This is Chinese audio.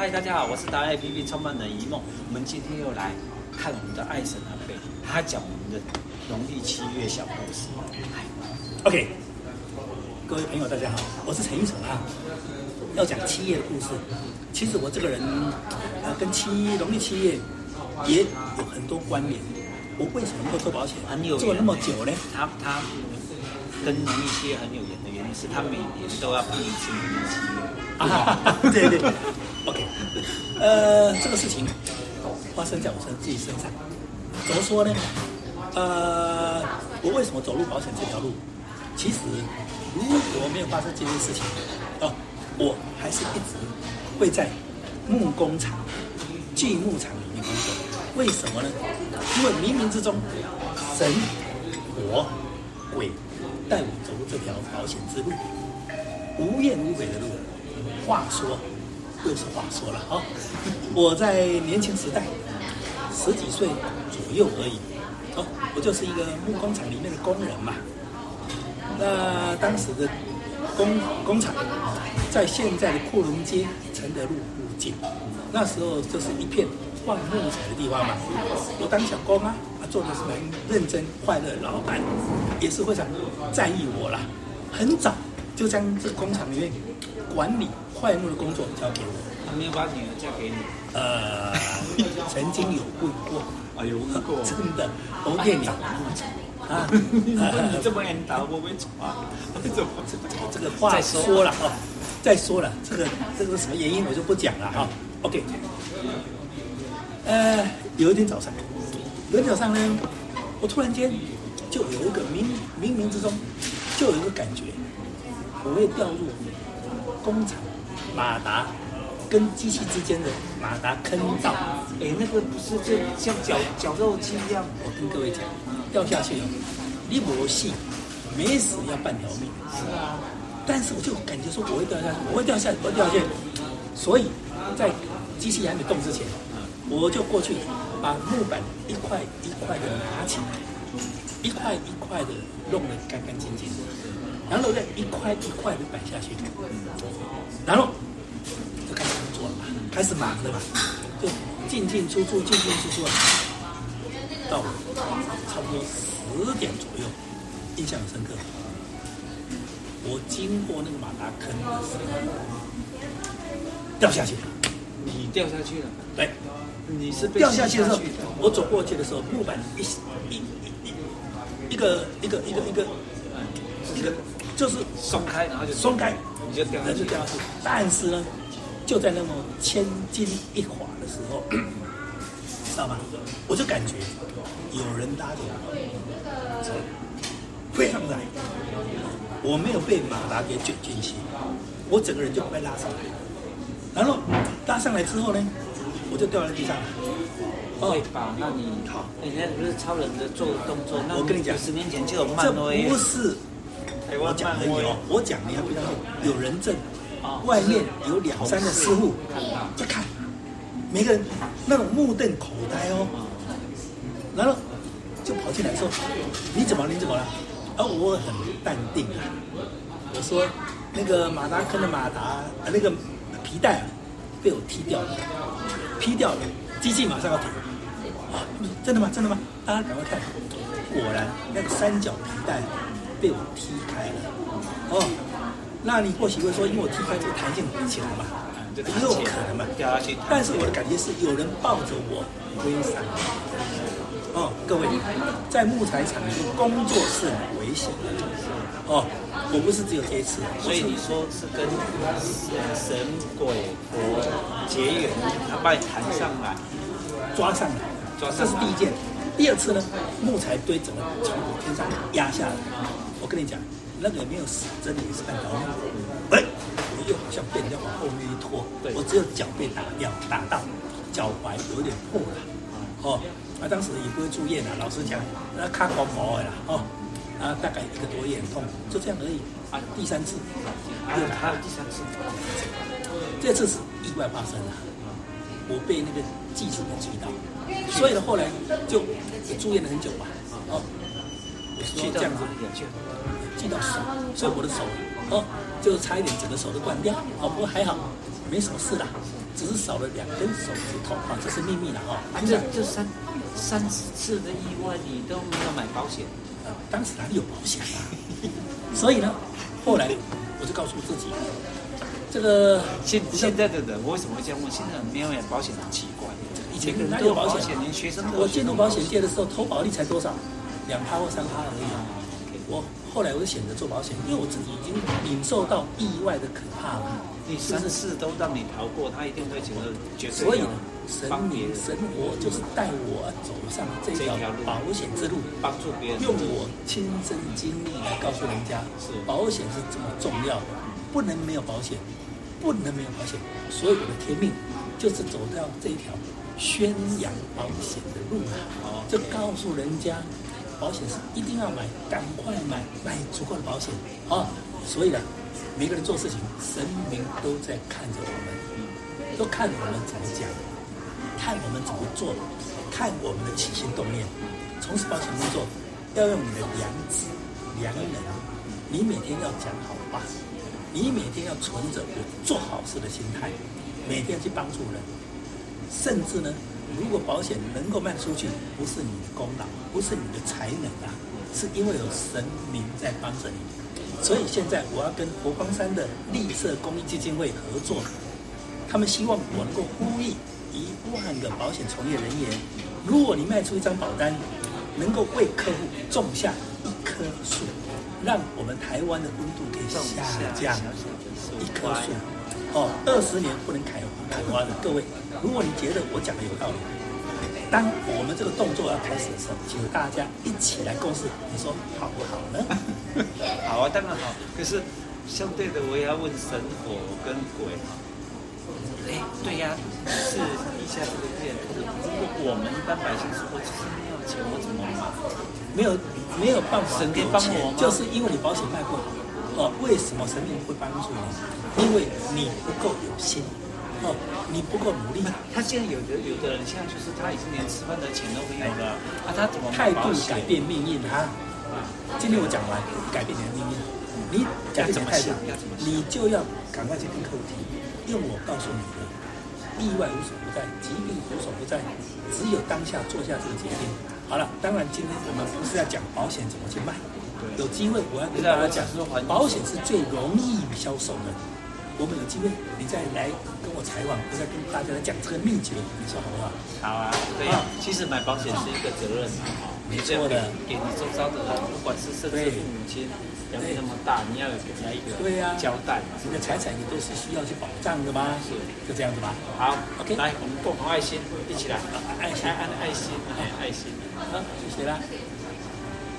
嗨，大家好，我是达人 APP 创办人一梦。我们今天又来看我们的爱神阿贝，他讲我们的农历七月小故事。OK，各位朋友，大家好，我是陈玉成啊。要讲七月的故事，其实我这个人呃跟七农历七月也有很多关联。我为什么能够做保险？很有做那么久呢？他他跟农历七月很有缘的是他每年都要办一次农历七月。啊，对对，OK，呃，这个事情发生在我身自己身上，怎么说呢？呃，我为什么走入保险这条路？其实如果没有发生这件事情，哦，我还是一直会在木工厂、锯木厂里面工作。为什么呢？因为冥冥之中，神、我、鬼带我走这条保险之路，无怨无悔的路。话说，又是话说了啊！我在年轻时代，十几岁左右而已，哦，我就是一个木工厂里面的工人嘛。那当时的工工厂在现在的库伦街承德路附近，那时候就是一片放木材的地方嘛。我当小工，啊，做的是很认真、快乐，老板也是非常在意我啦。很早就将这工厂里面管理。坏木的工作交给我，他没有把女儿嫁给你。呃，曾经有问过，哎呦，问过，真的，我骗你啊！你这么爱打我没错啊？怎么这个话说了啊？再说了，这个这个是什么原因我就不讲了哈。OK，呃，有一天早上，有一天早上呢，我突然间就有一个冥冥冥之中就有一个感觉，我会掉入工厂。马达跟机器之间的马达坑道，哎，那个不是就像绞绞肉机一样？我跟各位讲，掉下去了，你没戏，没死要半条命。是啊，但是我就感觉说我会掉下去，我会掉下去，我会掉下去。所以在机器还没动之前，我就过去把木板一块一块的拿起来，一块一块的弄得干干净净，然后再一块一块的摆下去。然后就开始工作了嘛，开始忙的嘛，就进进出出，进进出出，到差不多十点左右，印象深刻。我经过那个马达坑，掉下去了。你掉下去了？对，你是掉下去的时候，我走过去的时候，木板一一一一个一个一个一个一个就是松开，然后就松开。你就掉下去，但是呢，就在那么千钧一发的时候，知道吧？我就感觉有人拉着非常来，我没有被马达给卷进去，我整个人就被拉上来，然后拉上来之后呢，我就掉在地上。会吧？那你好，你那不是超人的做动作？那我跟你讲，十年前就有漫威，这不是。我讲很有，我讲你还不知道，有人证，外面有两三个师傅在看，每个人那种目瞪口呆哦，然后就跑进来说：“你怎么了？你怎么了？”而我很淡定啊，我说：“那个马达坑的马达，那个皮带啊，被我踢掉了，劈掉了，机器马上要停。”啊，真的吗？真的吗？大家赶快看，果然那个三角皮带。被我踢开了，哦，那你或许会说，因为我踢开这个弹性很起来嘛，也有可能嘛。但是我的感觉是有人抱着我挥伞。各位，在木材厂里面工作是很危险的。哦，我不是只有这一次，所以你说是跟神鬼佛结缘，他把你弹上来，抓上来，抓上来，这是第一件。第二次呢，木材堆整个从我天上压下来。我跟你讲，那个也没有死，真的也是半条命。哎，我又好像被人家往后面一拖，我只有脚被打掉，打到脚踝有点破了。哦，啊，当时也不会住院啊，老实讲，那看光毛的啦，哦，啊，大概一个多月很痛，就这样而已。啊，第三次，还有还有第三次，这次是意外发生了，我被那个技术给击到，所以呢，后来就住院了很久吧。哦。去这样子，去到手，所以我的手哦，就差一点整个手都断掉。哦，不过还好，没什么事啦，只是少了两根手指头啊，这是秘密了哈。啊，这这三三次的意外你都没有买保险？呃，当时哪里有保险啊？所以呢，后来我就告诉自己，这个现现在的人为什么会这样问？现在没有买保险很奇怪。以前哪有保险？连学生我进入保险界的时候，投保率才多少？两趴或三趴而已。我后来我就选择做保险，因为我自己已经领受到意外的可怕了。你三次都让你逃过，他一定会觉得绝对。所以呢，神明神佛就是带我走上这条保险之路，帮助别人，用我亲身经历来告诉人家，是保险是这么重要的，不能没有保险，不能没有保险。所以我的天命就是走到这条宣扬保险的路啊，就告诉人家。保险是一定要买，赶快买，买足够的保险啊！所以呢，每个人做事情，神明都在看着我们，都看我们怎么讲，看我们怎么做，看我们的起心动念。从事保险工作，要用你的良知、良能，你每天要讲好话，你每天要存着有做好事的心态，每天去帮助人，甚至呢。如果保险能够卖出去，不是你的功劳，不是你的才能啊，是因为有神明在帮着你。所以现在我要跟佛光山的绿色公益基金会合作，他们希望我能够呼吁一万个保险从业人员，如果你卖出一张保单，能够为客户种下一棵树，让我们台湾的温度可以下降一棵树。哦，二十年不能开砍花的各位，如果你觉得我讲的有道理，当我们这个动作要开始的时候，请大家一起来共事，你说好不好呢？好啊，当然好。可是相对的，我也要问神火跟鬼。哎，对呀、啊，是地下这个店。如果我们一般百姓说，我其实没有钱，我怎么买？没有，没有办法。神可以帮我吗？就是因为你保险卖不好。哦，为什么神明会帮助你？因为你不够有心，哦，你不够努力。他现在有的有的人，现在就是他已经连吃饭的钱都没有了，啊，他怎么态度改变命运啊？今天我讲完，改变你的命运，你改变态度，你就要赶快去跟客户提，因为我告诉你的，意外无所不在，疾病无所不在，只有当下做下这个决定。好了，当然今天我们不是要讲保险怎么去卖。有机会我要跟大家讲，保险是最容易销售的。我们有机会，你再来跟我采访，我再跟大家来讲这个秘诀，你说好不好？好啊，对啊。其实买保险是一个责任，没错的。给你周遭的人，不管是甚至父母亲，养你那么大，你要有给他一个对呀交代嘛。你的财产你都是需要去保障的嘛？是，就这样子吧。好，OK，来，我们共同爱心，一起来，爱心，爱爱心，爱爱心。好，谢谢啦。